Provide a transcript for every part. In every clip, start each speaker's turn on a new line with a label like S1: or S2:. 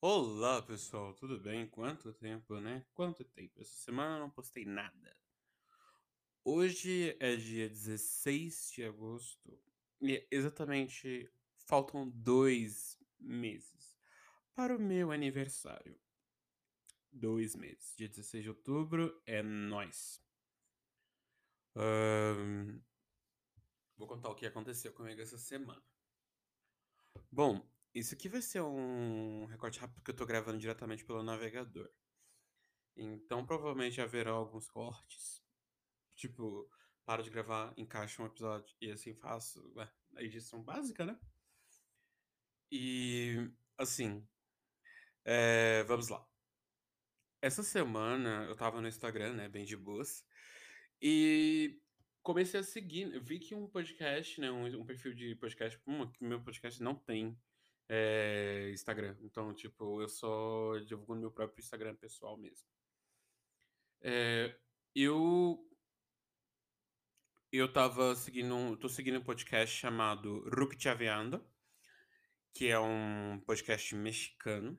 S1: Olá, pessoal, tudo bem? Quanto tempo, né? Quanto tempo? Essa semana eu não postei nada. Hoje é dia 16 de agosto e exatamente faltam dois meses para o meu aniversário. Dois meses. Dia 16 de outubro é nóis. Ahn, vou contar o que aconteceu comigo essa semana. Bom, isso aqui vai ser um recorte rápido que eu tô gravando diretamente pelo navegador. Então, provavelmente haverá alguns cortes. Tipo, paro de gravar, encaixo um episódio e assim faço ué, a edição básica, né? E, assim, é, vamos lá. Essa semana eu tava no Instagram, né, bem de boas, e comecei a seguir, vi que um podcast, né, um, um perfil de podcast, que meu podcast não tem é, Instagram, então, tipo, eu só divulgo no meu próprio Instagram pessoal mesmo. É, eu eu tava seguindo tô seguindo um podcast chamado Ruc Chaveando, que é um podcast mexicano.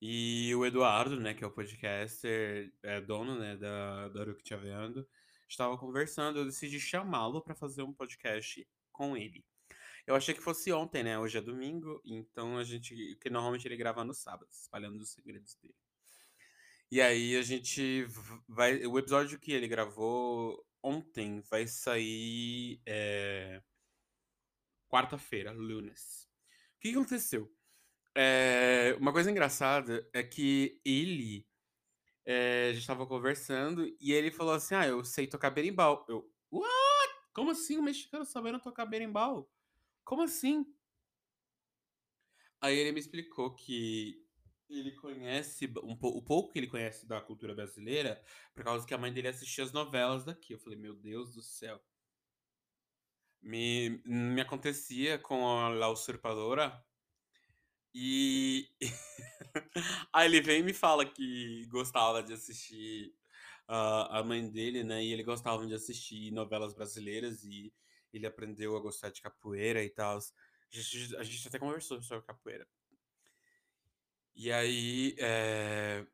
S1: E o Eduardo, né, que é o podcaster, é dono, né, da, da Ruc Chaveando, estava conversando, eu decidi chamá-lo para fazer um podcast com ele. Eu achei que fosse ontem, né? Hoje é domingo, então a gente. Que normalmente ele grava no sábado, espalhando os segredos dele. E aí a gente vai. O episódio que ele gravou ontem vai sair é, quarta-feira, lunes. O que aconteceu? É, uma coisa engraçada é que ele. é, a gente tava conversando e ele falou assim: Ah, eu sei tocar berimbau. Eu, what? Como assim o mexicano sabendo tocar berimbau? Como assim? Aí ele me explicou que ele conhece um pou- o pouco que ele conhece da cultura brasileira por causa que a mãe dele assistia as novelas daqui. Eu falei, meu Deus do céu. Me, me acontecia com a La Usurpadora e aí ele vem e me fala que gostava de assistir a a mãe dele, né? E ele gostava de assistir novelas brasileiras e ele aprendeu a gostar de capoeira e tal. A gente, a gente até conversou sobre capoeira. E aí, é,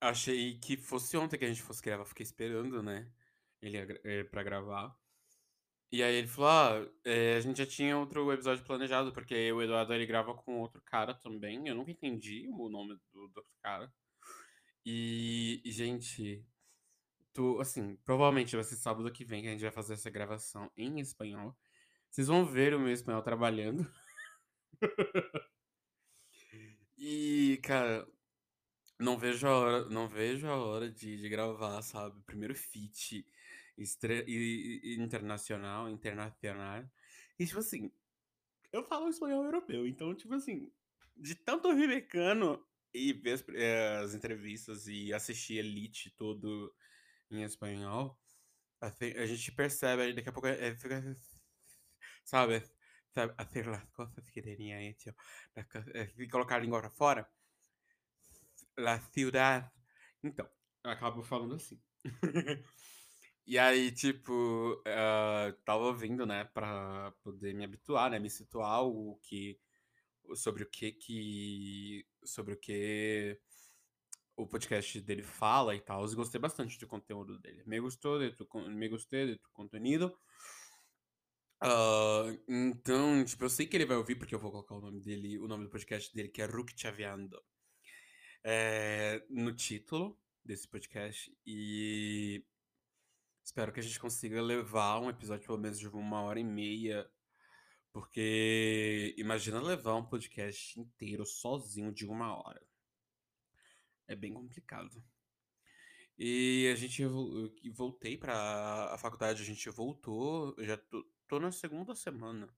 S1: achei que fosse ontem que a gente fosse gravar, fiquei esperando, né? Ele é, pra gravar. E aí ele falou: Ah, é, a gente já tinha outro episódio planejado, porque o Eduardo ele grava com outro cara também. Eu nunca entendi o nome do, do outro cara. E, gente, tu, assim, provavelmente vai ser sábado que vem que a gente vai fazer essa gravação em espanhol. Vocês vão ver o meu espanhol trabalhando. E, cara, Não vejo a hora, não vejo a hora de, de gravar, sabe? Primeiro feat internacional, internacional. E, tipo assim, eu falo espanhol europeu, então, tipo assim, de tanto ouvir mecano e ver as, eh, as entrevistas e assistir Elite todo em espanhol, a, fe- a gente percebe, aí daqui a pouco, é, sabe? Sabe, Hacer las cosas que tenía hecho, las eh, colocar a língua pra fora. La ciudad. Então, eu acabo falando assim. E aí, tipo, ah, tava ouvindo, né, pra poder me habituar, né, me situar o que, sobre o que que, sobre o que o podcast dele fala e tal. Eu gostei bastante do conteúdo dele. Me gostou de tu, me gostei tu conteúdo. Ah, então, tipo, eu sei que ele vai ouvir porque eu vou colocar o nome dele, o nome do podcast dele, que é Ruk Chaveando, é, no título desse podcast. E espero que a gente consiga levar um episódio pelo menos de uma hora e meia. Porque imagina levar um podcast inteiro sozinho de uma hora. É bem complicado. E a gente voltei pra a faculdade, a gente voltou, já tô, tô na segunda semana.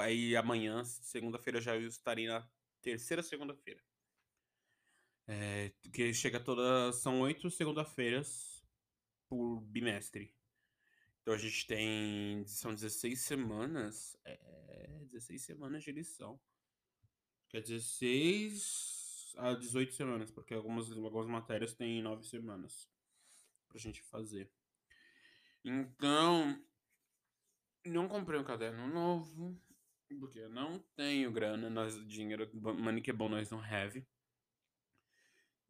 S1: Aí amanhã, segunda-feira, já estarei na terceira segunda-feira. É, que chega toda. São oito segunda-feiras por bimestre. Então a gente tem. São 16 semanas. É. 16 semanas de lição. Que é 16 a 18 semanas, porque algumas, algumas matérias têm 9 semanas pra gente fazer. Então. Não comprei um caderno novo. Porque eu não tenho grana, nós, dinheiro, money que é bom, nós não have.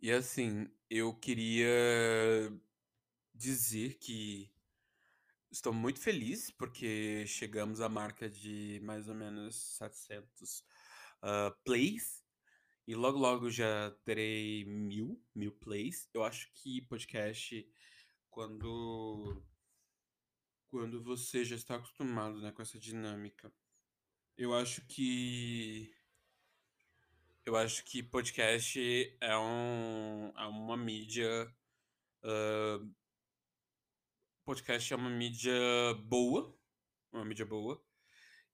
S1: E assim, eu queria dizer que estou muito feliz porque chegamos à marca de mais ou menos 700 uh, plays e logo logo já terei mil, mil plays. Eu acho que podcast, quando, quando você já está acostumado né, com essa dinâmica, eu acho que eu acho que podcast é, um, é uma mídia. Uh, podcast é uma mídia boa. Uma mídia boa.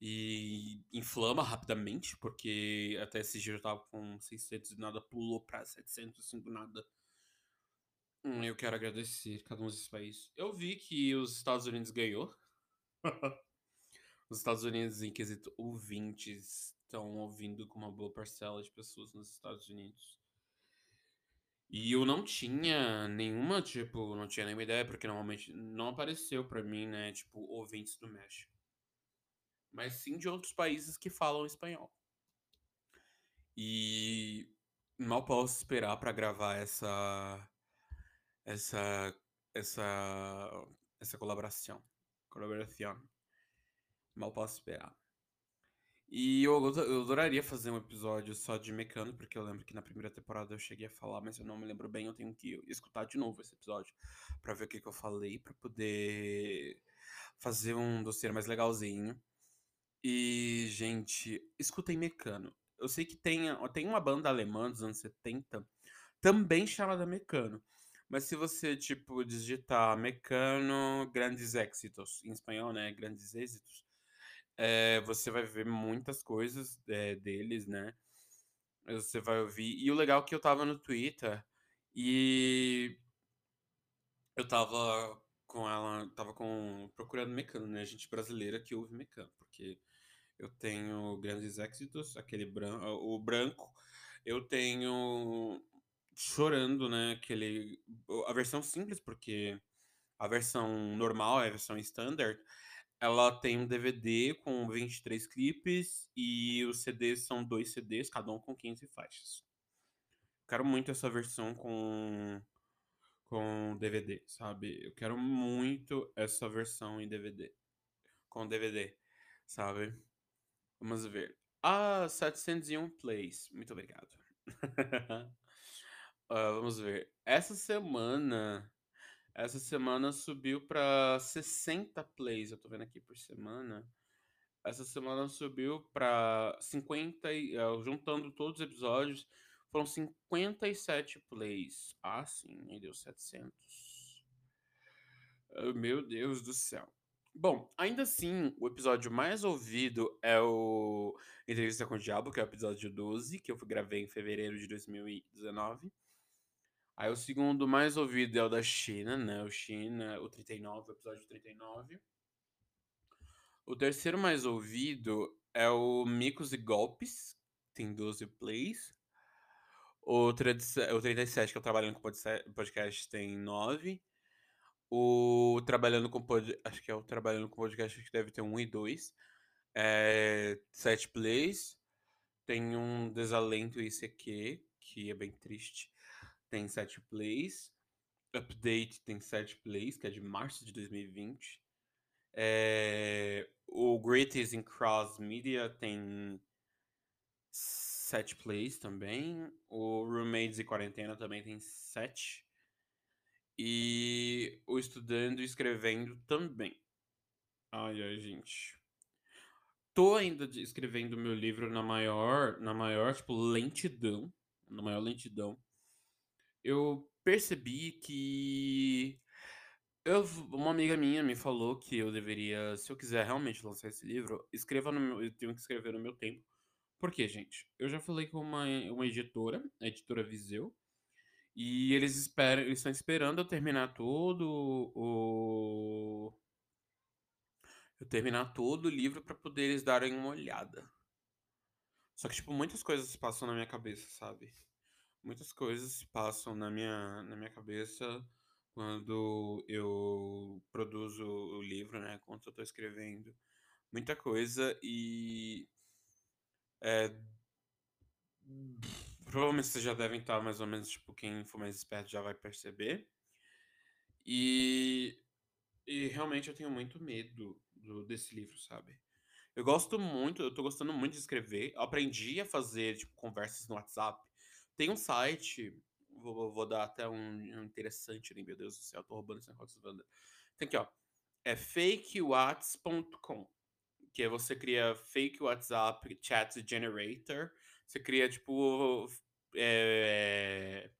S1: E inflama rapidamente, porque até esse dia eu tava com 600 e nada, pulou pra 705 do nada. Hum, eu quero agradecer cada um desses países. Eu vi que os Estados Unidos ganhou. os Estados Unidos, em quesito ouvintes, estão ouvindo com uma boa parcela de pessoas nos Estados Unidos. E eu não tinha nenhuma, tipo, não tinha nenhuma ideia, porque normalmente não apareceu pra mim, né, tipo, ouvintes do México. Mas sim de outros países que falam espanhol. E mal posso esperar para gravar essa essa essa essa colaboração. Colaboração. Mal posso esperar. E eu, eu adoraria fazer um episódio só de Mecano, porque eu lembro que na primeira temporada eu cheguei a falar, mas eu não me lembro bem, eu tenho que escutar de novo esse episódio para ver o que, que eu falei, para poder fazer um dossiê mais legalzinho. E, gente, escutem Mecano. Eu sei que tem, tem uma banda alemã dos anos 70 também chamada Mecano. Mas se você, tipo, digitar Mecano Grandes Éxitos, em espanhol, né? Grandes Êxitos, é, você vai ver muitas coisas é, deles, né? Você vai ouvir. E o legal é que eu tava no Twitter e eu tava com ela, tava com procurando Mecano, né? Gente brasileira que ouve Mecano, porque eu tenho Grandes Éxitos, aquele branco, o branco, eu tenho Chorando, né? Aquele a versão simples, porque a versão normal, a versão standard, ela tem um DVD com 23 clipes e os CDs são dois CDs, cada um com 15 faixas. Quero muito essa versão com com DVD, sabe? Eu quero muito essa versão em DVD. Com DVD, sabe? Vamos ver. Ah, 701 plays. Muito obrigado. uh, vamos ver. Essa semana essa semana subiu para 60 plays, eu tô vendo aqui por semana. Essa semana subiu para 50, uh, juntando todos os episódios, foram 57 plays. Ah, sim, me deu 700. Oh, meu Deus do céu. Bom, ainda assim, o episódio mais ouvido é o Entrevista com o Diabo, que é o episódio 12, que eu gravei em fevereiro de 2019. Aí o segundo mais ouvido é o da China, né? O China, o 39, o episódio 39. O terceiro mais ouvido é o Micos e Golpes, tem 12 plays. O, 37, que é o Trabalhando com Podcast, tem 9. O Trabalhando com Podcast, acho que é o Trabalhando com Podcast, que deve ter 1 e 2. É, 7 plays. Tem um Desalento ICQ, que é bem triste tem 7 plays. Update tem 7 plays, que é de março de 2020. É, o Greatest in Cross Media tem 7 plays também. O Roommates e Quarentena também tem 7. E o Estudando e Escrevendo também. Ai, ai, gente. Tô ainda escrevendo meu livro na maior, na maior, tipo, lentidão. Na maior lentidão eu percebi que eu, uma amiga minha me falou que eu deveria, se eu quiser realmente lançar esse livro, escreva no meu, eu tenho que escrever no meu tempo. Por quê, gente? Eu já falei com uma, uma editora, a editora Viseu, e eles esperam, eles estão esperando eu terminar todo o eu terminar todo o livro para poder eles darem uma olhada. Só que tipo muitas coisas passam na minha cabeça, sabe? muitas coisas passam na minha, na minha cabeça quando eu produzo o livro, né? Quando eu tô escrevendo. Muita coisa e É, provavelmente vocês já devem estar mais ou menos, tipo, quem for mais esperto já vai perceber. E, e realmente eu tenho muito medo do, desse livro, sabe? Eu gosto muito, eu tô gostando muito de escrever. Eu aprendi a fazer, tipo, conversas no WhatsApp. Tem um site, vou, vou dar até um, um interessante ali, meu Deus do céu, tô roubando esse negócio. Tem aqui, ó. É fakewhats.com. Que é você cria fake WhatsApp chat generator. Você cria, tipo, é,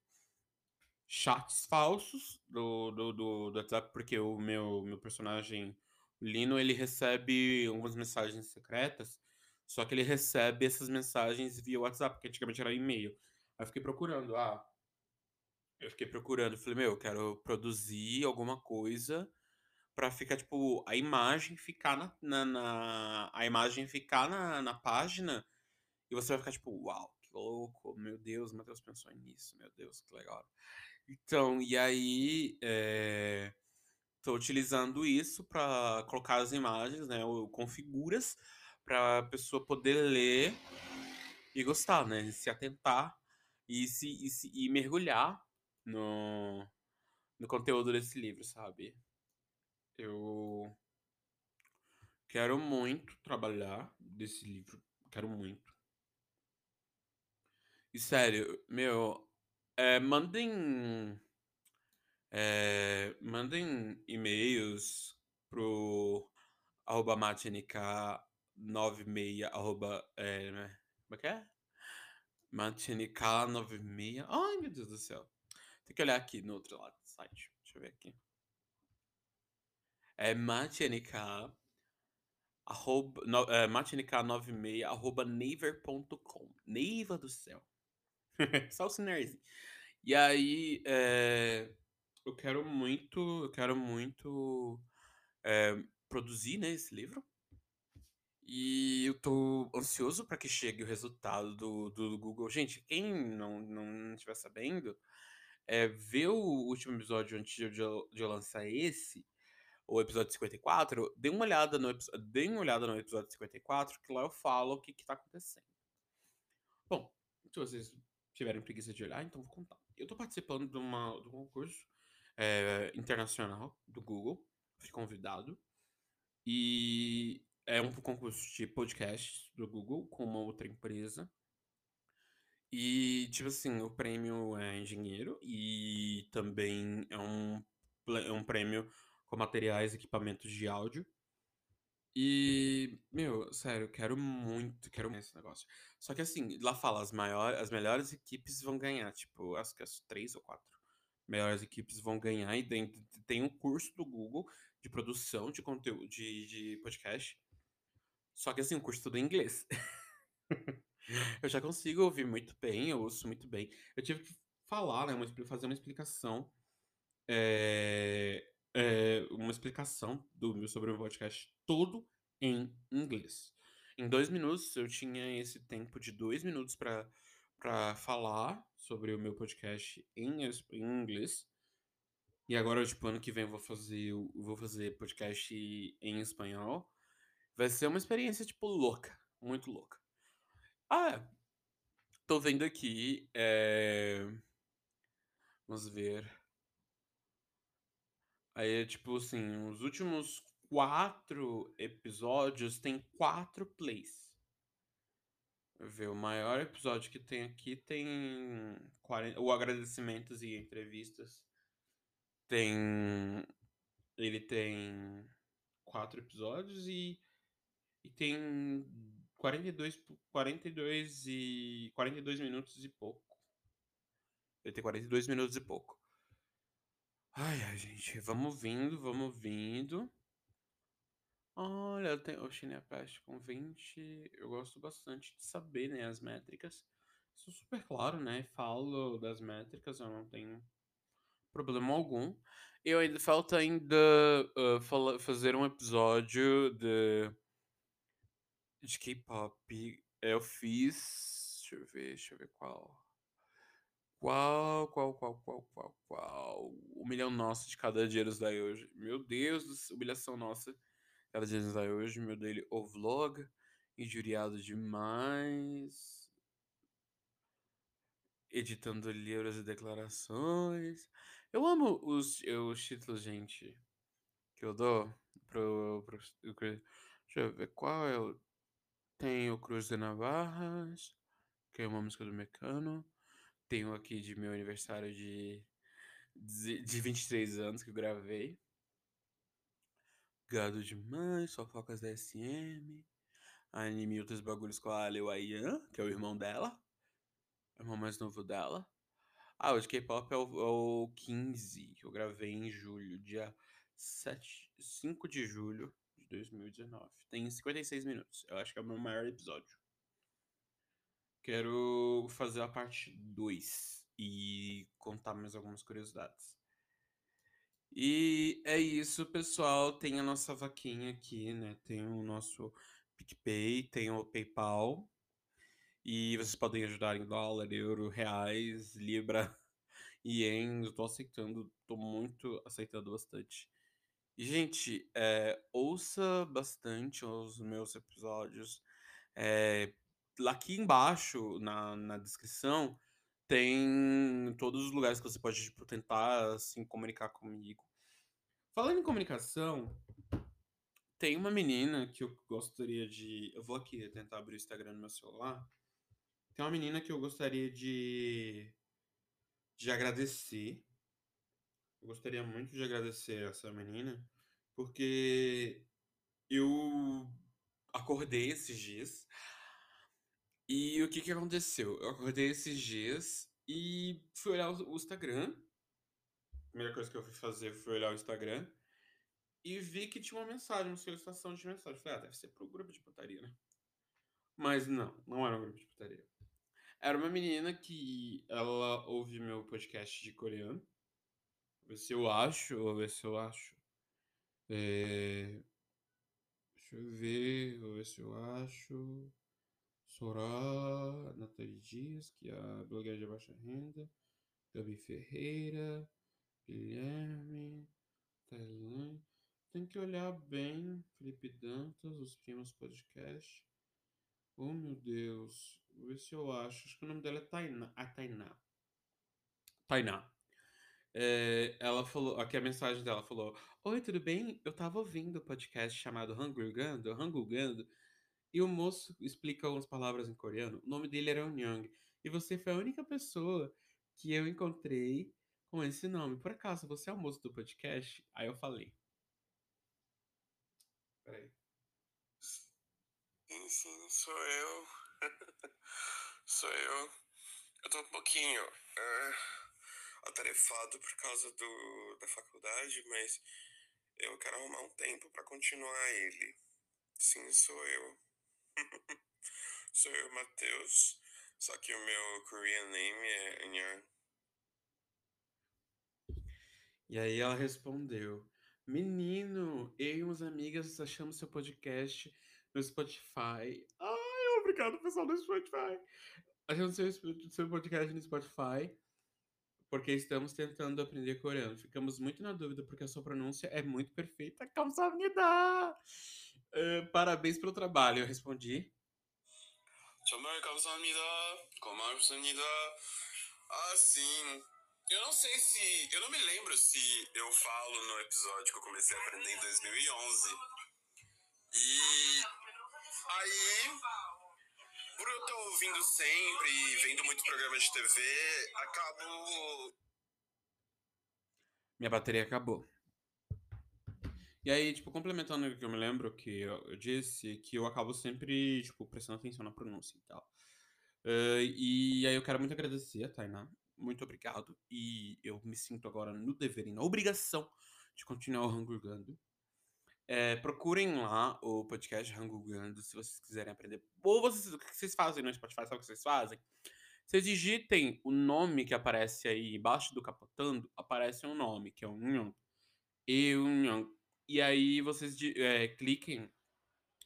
S1: chats falsos do, do, do, do WhatsApp, porque o meu, meu personagem, Lino, ele recebe algumas mensagens secretas, só que ele recebe essas mensagens via WhatsApp, porque antigamente era e-mail. Aí eu fiquei procurando, ah, eu fiquei procurando, falei, meu, eu quero produzir alguma coisa pra ficar, tipo, a imagem ficar na, na, na- a imagem ficar na, na página e você vai ficar, tipo, uau, que louco, meu Deus, Matheus pensou nisso, meu Deus, que legal. Então, e aí, é, tô utilizando isso pra colocar as imagens, né, o configuras, pra pessoa poder ler e gostar, né, se atentar e se, e se- e mergulhar no, no conteúdo desse livro, sabe? Eu quero muito trabalhar desse livro, quero muito. Sério, meu, é, mandem, é, mandem e-mails pro arroba matnk96 arroba, é, como é que é? matnk96, ai meu Deus do céu. Tem que olhar aqui no outro lado do site, deixa eu ver aqui. É matnk arroba, no, é, matnk96 arroba naver.com. Neiva do céu. Só o sinnerzinho. E aí, é, eu quero muito, eu quero muito é, produzir, né, esse livro. E eu tô ansioso para que chegue o resultado do, do Google. Gente, quem não, não estiver sabendo, é, ver o último episódio antes de eu, de eu lançar esse, o episódio 54, dê uma olhada no, dê uma olhada no episódio 54, que lá eu falo o que, que tá acontecendo. Bom, se vocês tiverem preguiça de olhar, então vou contar. Eu tô participando de, uma, de um concurso é, internacional do Google, fui convidado, e é um concurso de podcast do Google com uma outra empresa. E, tipo assim, o prêmio é engenheiro e também é um, é um prêmio com materiais e equipamentos de áudio. E, meu, sério, quero muito, quero muito esse negócio. Só que assim, lá fala, as maiores, as melhores equipes vão ganhar, tipo, acho que as três ou quatro melhores equipes vão ganhar, e dentro tem um curso do Google de produção de conteúdo de, de podcast. Só que assim, o curso tudo em inglês. Eu já consigo ouvir muito bem, eu ouço muito bem. Eu tive que falar, né, uma fazer uma explicação, é, é, uma explicação do sobre o podcast todo em inglês. Em dois minutos, eu tinha esse tempo de dois minutos para falar sobre o meu podcast em, em inglês. E agora, tipo, ano que vem eu vou fazer, eu vou fazer podcast em espanhol. Vai ser uma experiência, tipo, louca. Muito louca. Ah, tô vendo aqui. é, Vamos ver. Aí, é tipo assim, os últimos quatro episódios tem quatro plays. Ver, o maior episódio que tem aqui tem 40... o agradecimentos e entrevistas. Tem. Ele tem quatro episódios e, e tem 42, pu- 42 e 42 minutos e pouco. Ele tem 42 minutos e pouco. Ai, ai, gente, vamos vindo, vamos vindo. Olha, tem o Pest com 20. Eu gosto bastante de saber, né, as métricas. É super claro, né? Falo das métricas, eu não tenho problema algum. Eu ainda falta ainda ah, fala- fazer um episódio de de K-pop. Eu fiz, deixa eu ver, deixa eu ver qual. Qual, qual, qual, qual, qual, qual? Humilhão nossa de cada dia daí hoje. Meu Deus, humilhação nossa. Dia nos daí hoje, meu dele, o vlog. injuriado demais, editando livros e declarações. Eu amo os, os títulos, gente, que eu dou pro, pro Deixa eu ver qual é o. Tem o Cruz de Navarras, que é uma música do Mecano. Tenho aqui de meu aniversário de, de, de 23 anos que eu gravei. Gado demais, fofocas da SM. Anime outros bagulhos com a Leo Ayan, que é o irmão dela. Irmão mais novo dela. Ah, o de K-pop é, é o, 15, que eu gravei em julho, dia 7, 5 de julho de 2019. Tem 56 minutos. Eu acho que é o meu maior episódio. Quero fazer a parte 2 e contar mais algumas curiosidades. E é isso, pessoal. Tem a nossa vaquinha aqui, né? Tem o nosso PicPay, tem o PayPal. E vocês podem ajudar em dólar, euro, reais, libra, ien. Eu tô aceitando, tô muito aceitando bastante. E, gente, é, ouça bastante os meus episódios. É, aqui embaixo, na, na descrição, tem todos os lugares que você pode tipo, tentar assim, comunicar comigo. Falando em comunicação, tem uma menina que eu gostaria de. Eu vou aqui tentar abrir o Instagram no meu celular. Tem uma menina que eu gostaria de. de agradecer. Eu gostaria muito de agradecer essa menina, porque eu acordei esses dias. E o que que aconteceu? Eu acordei esses dias e fui olhar o Instagram. A primeira coisa que eu fui fazer foi olhar o Instagram e vi que tinha uma mensagem, uma solicitação de mensagem. Falei, ah, deve ser pro grupo de putaria, né? Mas não, não era um grupo de putaria. Era uma menina que ela ouve meu podcast de coreano. Vou ver se eu acho, vou ver se eu acho. É... Deixa eu ver, vou ver se eu acho. Sorá, Nathalie Dias, que é a blogueira de baixa renda. Gabi Ferreira, Guilherme, Tailândia. Tem que olhar bem, Felipe Dantas, os primos podcast. Oh meu Deus, vou ver se eu acho. Acho que o nome dela é Tainá. A Tainá. Tainá. É, ela falou, aqui a mensagem dela falou: Oi, tudo bem? Eu tava ouvindo o um podcast chamado Hangulgando, Hangulgando, e o moço explica algumas palavras em coreano. O nome dele era Young. E você foi a única pessoa que eu encontrei com esse nome. Por acaso, você é o moço do podcast? Aí eu falei. Peraí.
S2: Sim, sim, sou eu. sou eu. Eu tô um pouquinho uh, atarefado por causa do, da faculdade, mas eu quero arrumar um tempo para continuar ele. Sim, sou eu. Sou eu, Matheus. Só que o meu Korean name é Nyan.
S1: E aí ela respondeu: Menino, eu e umas amigas achamos seu podcast no Spotify. Ai, obrigado, pessoal do Spotify. Achamos seu, seu podcast no Spotify porque estamos tentando aprender coreano. Ficamos muito na dúvida porque a sua pronúncia é muito perfeita. Calma sabedoria! Uh, parabéns pelo trabalho, eu respondi.
S2: 정말 감사합니다. 고맙습니다. Ah, sim. Eu não sei se. Eu não me lembro se eu falo no episódio que eu comecei a aprender em 2011. E. Aí. Por eu estar ouvindo sempre e vendo muito programa de TV, acabo.
S1: Minha bateria acabou. E aí, tipo, complementando o que eu me lembro que eu, disse, que eu acabo sempre, tipo, prestando atenção na pronúncia e tal. Uh, e aí eu quero muito agradecer Tainá. Muito obrigado. E eu me sinto agora no dever e na obrigação de continuar rangurgando. É, procurem lá o podcast Rangugando se vocês quiserem aprender. Ou vocês, o que vocês fazem no Spotify? Sabe o que vocês fazem? Vocês digitem o nome que aparece aí embaixo do capotando, aparece um nome, que é um Nhon. E um Nhon e aí vocês é, cliquem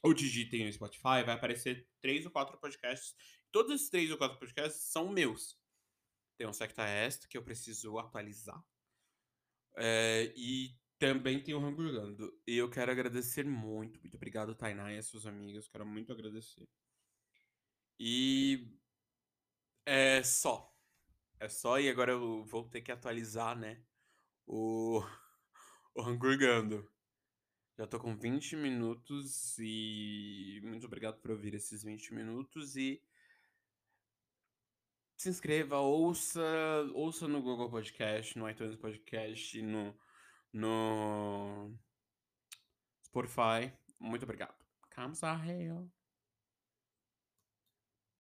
S1: ou digitem no Spotify, vai aparecer três ou quatro podcasts. Todos esses três ou quatro podcasts são meus. Tem um Secta Est, que eu preciso atualizar. É, e também tem o Hangulando. E eu quero agradecer muito, muito obrigado, Tainá e as suas amigas. Quero muito agradecer. E é só. É só, e agora eu vou ter que atualizar, né? O, o Hangurgando. Já tô com 20 minutos e muito obrigado por ouvir esses 20 minutos e se inscreva, ouça, ouça no Google Podcast, no iTunes Podcast, no, no Spotify. Muito obrigado. Kamsahamnida.